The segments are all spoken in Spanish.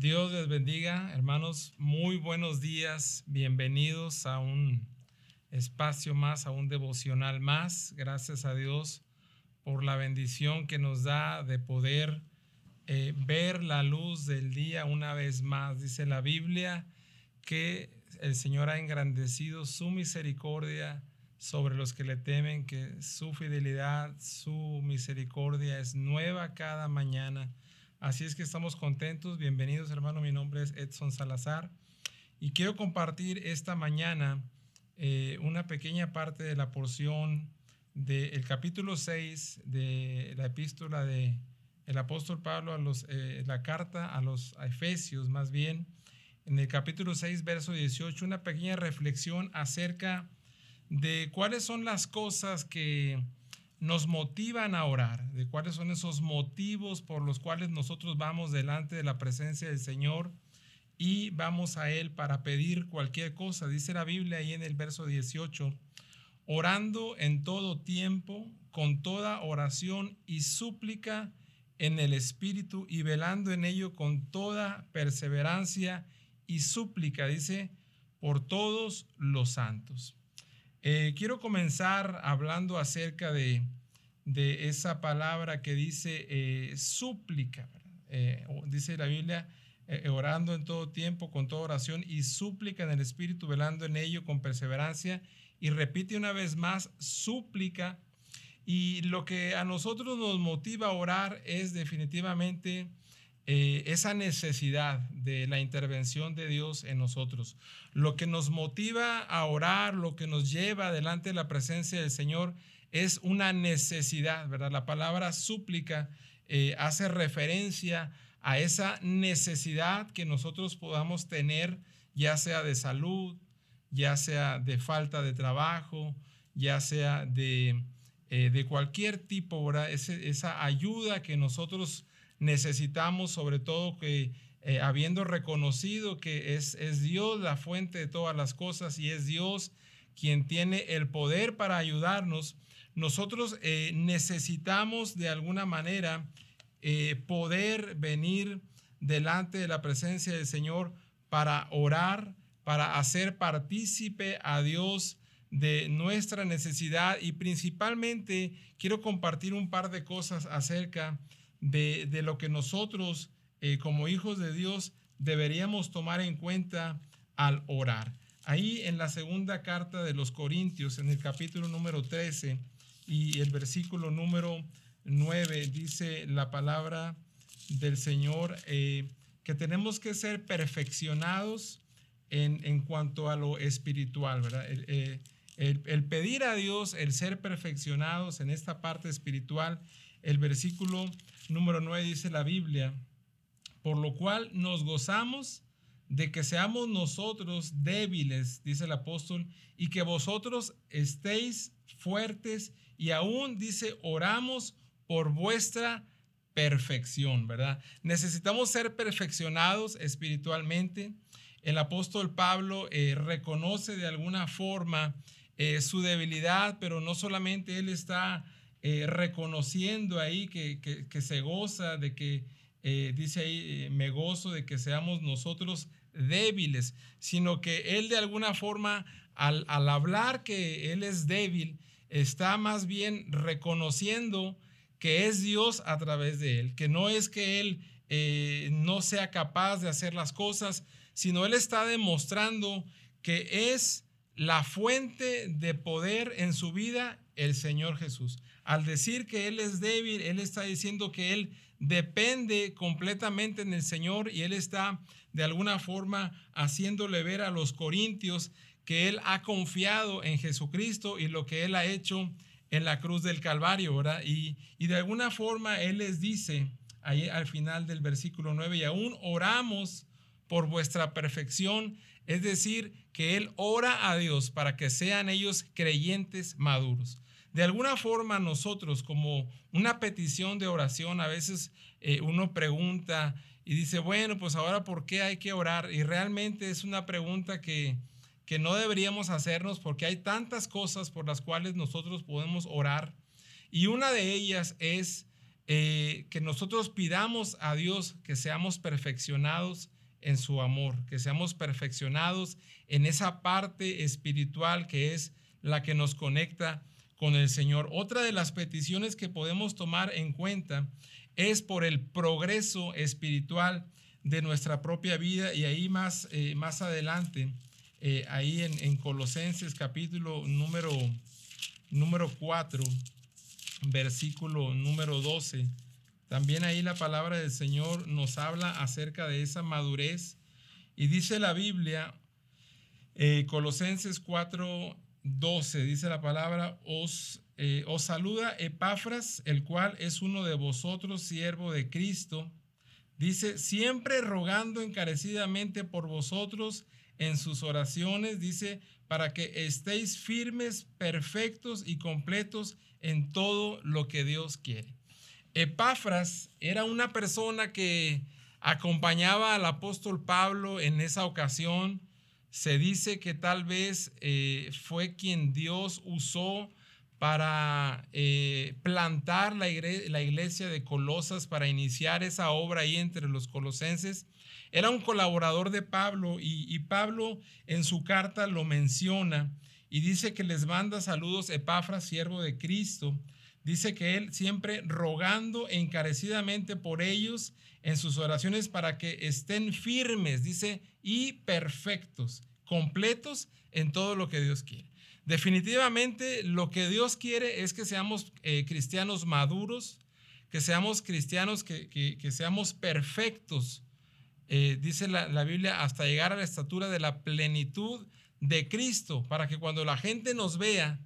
Dios les bendiga, hermanos. Muy buenos días. Bienvenidos a un espacio más, a un devocional más. Gracias a Dios por la bendición que nos da de poder eh, ver la luz del día una vez más. Dice la Biblia que el Señor ha engrandecido su misericordia sobre los que le temen, que su fidelidad, su misericordia es nueva cada mañana. Así es que estamos contentos. Bienvenidos, hermano. Mi nombre es Edson Salazar y quiero compartir esta mañana eh, una pequeña parte de la porción del capítulo 6 de la epístola de el apóstol Pablo a los eh, la carta a los Efesios más bien en el capítulo 6 verso 18 una pequeña reflexión acerca de cuáles son las cosas que nos motivan a orar, de cuáles son esos motivos por los cuales nosotros vamos delante de la presencia del Señor y vamos a Él para pedir cualquier cosa. Dice la Biblia ahí en el verso 18, orando en todo tiempo, con toda oración y súplica en el Espíritu y velando en ello con toda perseverancia y súplica, dice, por todos los santos. Eh, quiero comenzar hablando acerca de, esa palabra que dice eh, súplica. Eh, dice la Biblia, orando en todo tiempo, con toda oración y súplica en el Espíritu, velando en ello con perseverancia. Y repite una vez más, súplica. Y lo que a nosotros nos motiva a orar es definitivamente eh, esa necesidad de la intervención de Dios en nosotros. Lo que nos motiva a orar, lo que nos lleva delante de la presencia del Señor es una necesidad, ¿verdad? La palabra súplica eh, hace referencia a esa necesidad que nosotros podamos tener, ya sea de salud, ya sea de falta de trabajo, ya sea de, eh, de cualquier tipo, ¿verdad? esa ayuda que nosotros necesitamos sobre todo que eh, habiendo reconocido que es, es Dios la fuente de todas las cosas y es Dios quien tiene el poder para ayudarnos, nosotros eh, necesitamos de alguna manera eh, poder venir delante de la presencia del Señor para orar, para hacer partícipe a Dios de nuestra necesidad. Y principalmente quiero compartir un par de cosas acerca de, lo que nosotros eh, como hijos de Dios deberíamos tomar en cuenta al orar. Ahí en la segunda carta de los Corintios, en el capítulo número 13 y el versículo número 9, dice la palabra del Señor eh, que tenemos que ser perfeccionados en, cuanto a lo espiritual, ¿verdad? Eh, el, pedir a Dios, el ser perfeccionados en esta parte espiritual, el versículo número 9 dice la Biblia, por lo cual nos gozamos de que seamos nosotros débiles, dice el apóstol, y que vosotros estéis fuertes y aún dice, oramos por vuestra perfección, ¿verdad? Necesitamos ser perfeccionados espiritualmente. El apóstol Pablo eh, reconoce de alguna forma eh, su debilidad, pero no solamente él está eh, reconociendo ahí que, se goza, de que eh, dice ahí, eh, me gozo de que seamos nosotros débiles, sino que él de alguna forma, al, hablar que él es débil, está más bien reconociendo que es Dios a través de él, que no es que él no sea capaz de hacer las cosas, sino él está demostrando que es la fuente de poder en su vida el Señor Jesús. Al decir que Él es débil, Él está diciendo que Él depende completamente en el Señor y Él está de alguna forma haciéndole ver a los corintios que Él ha confiado en Jesucristo y lo que Él ha hecho en la cruz del Calvario, ¿verdad? Y, y de alguna forma Él les dice ahí al final del versículo 9, y aún oramos por vuestra perfección, es decir, que Él ora a Dios para que sean ellos creyentes maduros. De alguna forma nosotros como una petición de oración, a veces eh, uno pregunta y dice, bueno, pues ahora ¿por qué hay que orar? Y realmente es una pregunta que, que no deberíamos hacernos porque hay tantas cosas por las cuales nosotros podemos orar. Y una de ellas es eh, que nosotros pidamos a Dios que seamos perfeccionados en su amor, que seamos perfeccionados en esa parte espiritual que es la que nos conecta con el Señor. Otra de las peticiones que podemos tomar en cuenta es por el progreso espiritual de nuestra propia vida y ahí más, eh, más adelante, eh, ahí en, Colosenses capítulo número, número 4, versículo número 12, también ahí la palabra del Señor nos habla acerca de esa madurez y dice la Biblia, eh, Colosenses 4, 12, dice la palabra, os, eh, os saluda Epafras, el cual es uno de vosotros, siervo de Cristo. Dice, siempre rogando encarecidamente por vosotros en sus oraciones, dice, para que estéis firmes, perfectos y completos en todo lo que Dios quiere. Epafras era una persona que acompañaba al apóstol Pablo en esa ocasión se dice que tal vez eh, fue quien Dios usó para eh, plantar la, iglesia de Colosas, para iniciar esa obra ahí entre los colosenses. Era un colaborador de Pablo y, y Pablo en su carta lo menciona y dice que les manda saludos Epafras, siervo de Cristo. Dice que él siempre rogando encarecidamente por ellos en sus oraciones para que estén firmes, dice, y perfectos, completos en todo lo que Dios quiere. Definitivamente lo que Dios quiere es que seamos eh, cristianos maduros, que seamos cristianos, que, seamos perfectos, eh, dice la, la Biblia, hasta llegar a la estatura de la plenitud de Cristo, para que cuando la gente nos vea,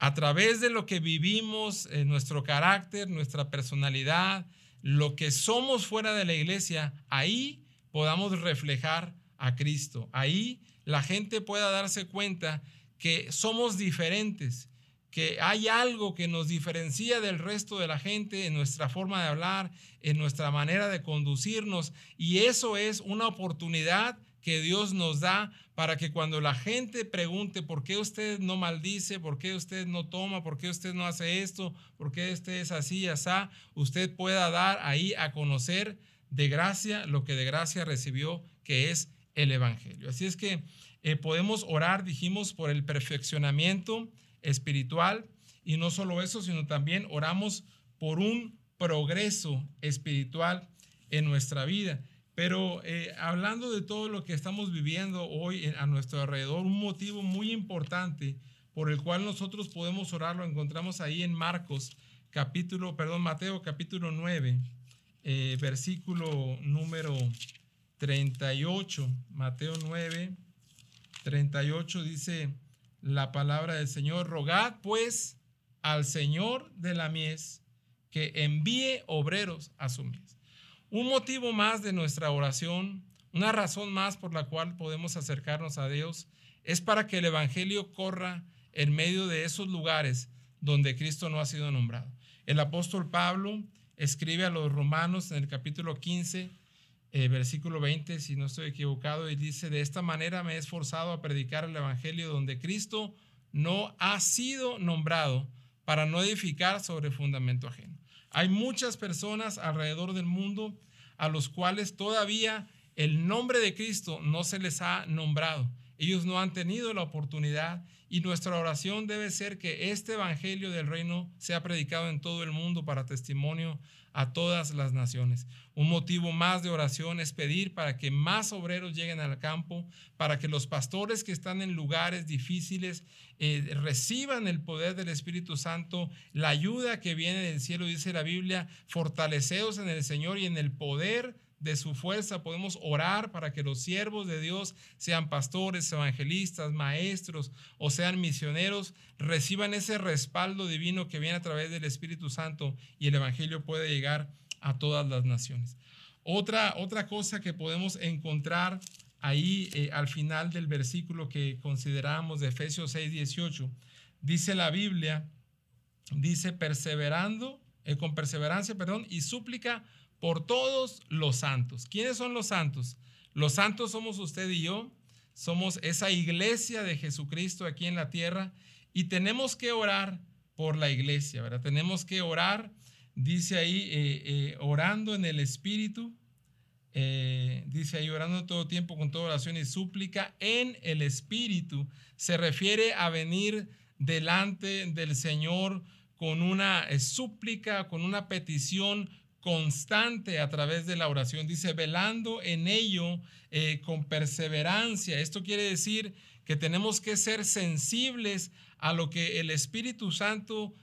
a través de lo que vivimos, en nuestro carácter, nuestra personalidad, lo que somos fuera de la iglesia, ahí podamos reflejar a Cristo. Ahí la gente pueda darse cuenta que somos diferentes, que hay algo que nos diferencia del resto de la gente en nuestra forma de hablar, en nuestra manera de conducirnos. Y eso es una oportunidad que Dios nos da para que cuando la gente pregunte por qué usted no maldice, por qué usted no toma, por qué usted no hace esto, por qué usted es así, así, usted pueda dar ahí a conocer de gracia lo que de gracia recibió, que es el Evangelio. Así es que eh, podemos orar, dijimos, por el perfeccionamiento espiritual y no solo eso, sino también oramos por un progreso espiritual en nuestra vida. Pero eh, hablando de todo lo que estamos viviendo hoy a nuestro alrededor, un motivo muy importante por el cual nosotros podemos orar lo encontramos ahí en Marcos capítulo, perdón, Mateo capítulo 9, eh, versículo número 38, Mateo 9, 38 dice la palabra del Señor, rogad pues al Señor de la mies que envíe obreros a su mies. Un motivo más de nuestra oración, una razón más por la cual podemos acercarnos a Dios, es para que el Evangelio corra en medio de esos lugares donde Cristo no ha sido nombrado. El apóstol Pablo escribe a los romanos en el capítulo 15, eh, versículo 20, si no estoy equivocado, y dice, de esta manera me he esforzado a predicar el Evangelio donde Cristo no ha sido nombrado para no edificar sobre fundamento ajeno. Hay muchas personas alrededor del mundo a los cuales todavía el nombre de Cristo no se les ha nombrado. Ellos no han tenido la oportunidad y nuestra oración debe ser que este Evangelio del Reino sea predicado en todo el mundo para testimonio a todas las naciones. Un motivo más de oración es pedir para que más obreros lleguen al campo, para que los pastores que están en lugares difíciles eh, reciban el poder del Espíritu Santo, la ayuda que viene del cielo, dice la Biblia, fortaleceos en el Señor y en el poder de su fuerza podemos orar para que los siervos de Dios, sean pastores, evangelistas, maestros o sean misioneros, reciban ese respaldo divino que viene a través del Espíritu Santo y el Evangelio puede llegar a todas las naciones. Otra, otra cosa que podemos encontrar ahí eh, al final del versículo que consideramos de Efesios 6, 18, dice la Biblia, dice perseverando, eh, con perseverancia, perdón, y súplica por todos los santos. ¿Quiénes son los santos? Los santos somos usted y yo, somos esa iglesia de Jesucristo aquí en la tierra y tenemos que orar por la iglesia, ¿verdad? Tenemos que orar dice ahí, eh, eh, orando en el Espíritu, eh, dice ahí, orando todo tiempo con toda oración y súplica en el Espíritu, se refiere a venir delante del Señor con una súplica, con una petición constante a través de la oración. Dice, velando en ello con perseverancia. Esto quiere decir que tenemos que ser sensibles a lo que el Espíritu Santo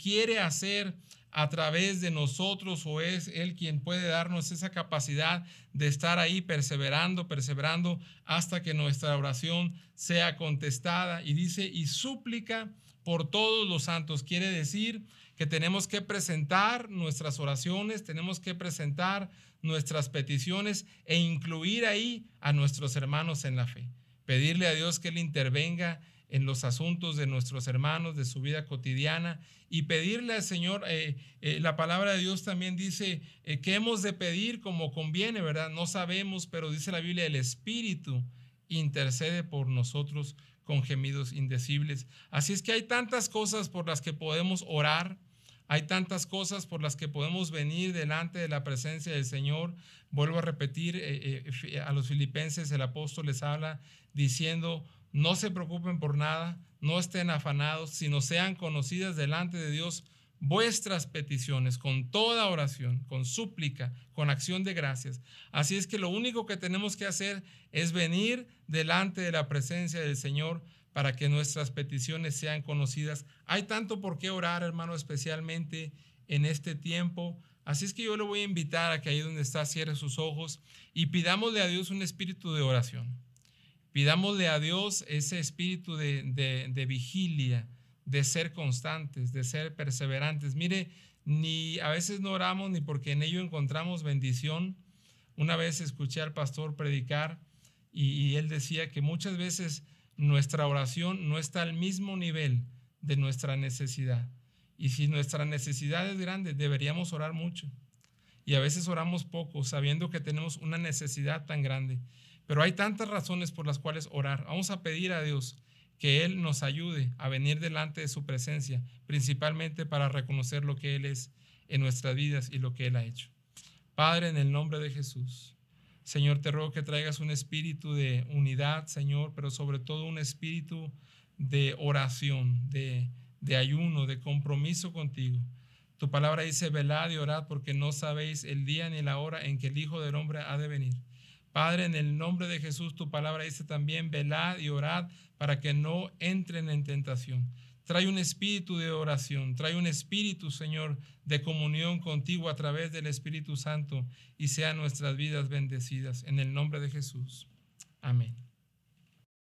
quiere hacer a través de nosotros o es Él quien puede darnos esa capacidad de estar ahí perseverando, perseverando hasta que nuestra oración sea contestada. Y dice, y súplica por todos los santos. Quiere decir que tenemos que presentar nuestras oraciones, tenemos que presentar nuestras peticiones e incluir ahí a nuestros hermanos en la fe. Pedirle a Dios que Él intervenga en los asuntos de nuestros hermanos, de su vida cotidiana y pedirle al Señor, eh, eh, la palabra de Dios también dice eh, que hemos de pedir como conviene, ¿verdad? No sabemos, pero dice la Biblia, el Espíritu intercede por nosotros con gemidos indecibles. Así es que hay tantas cosas por las que podemos orar, hay tantas cosas por las que podemos venir delante de la presencia del Señor. Vuelvo a repetir, a los filipenses el apóstol les habla diciendo, no se preocupen por nada, no estén afanados, sino sean conocidas delante de Dios vuestras peticiones con toda oración, con súplica, con acción de gracias. Así es que lo único que tenemos que hacer es venir delante de la presencia del Señor para que nuestras peticiones sean conocidas. Hay tanto por qué orar, hermano, especialmente en este tiempo. Así es que yo le voy a invitar a que ahí donde está cierre sus ojos y pidámosle a Dios un espíritu de oración. Pidámosle a Dios ese espíritu de, vigilia, de ser constantes, de ser perseverantes. Mire, ni a veces no oramos ni porque en ello encontramos bendición. Una vez escuché al pastor predicar y, él decía que muchas veces nuestra oración no está al mismo nivel de nuestra necesidad. Y si nuestra necesidad es grande, deberíamos orar mucho. Y a veces oramos poco, sabiendo que tenemos una necesidad tan grande. Pero hay tantas razones por las cuales orar. Vamos a pedir a Dios que Él nos ayude a venir delante de su presencia, principalmente para reconocer lo que Él es en nuestras vidas y lo que Él ha hecho. Padre, en el nombre de Jesús, Señor, te ruego que traigas un espíritu de unidad, Señor, pero sobre todo un espíritu de oración, de, de ayuno, de compromiso contigo. Tu palabra dice, velad y orad porque no sabéis el día ni la hora en que el Hijo del Hombre ha de venir. Padre, en el nombre de Jesús, tu palabra dice también, velad y orad para que no entren en tentación. Trae un espíritu de oración, trae un espíritu, Señor, de comunión contigo a través del Espíritu Santo y sean nuestras vidas bendecidas. En el nombre de Jesús. Amén.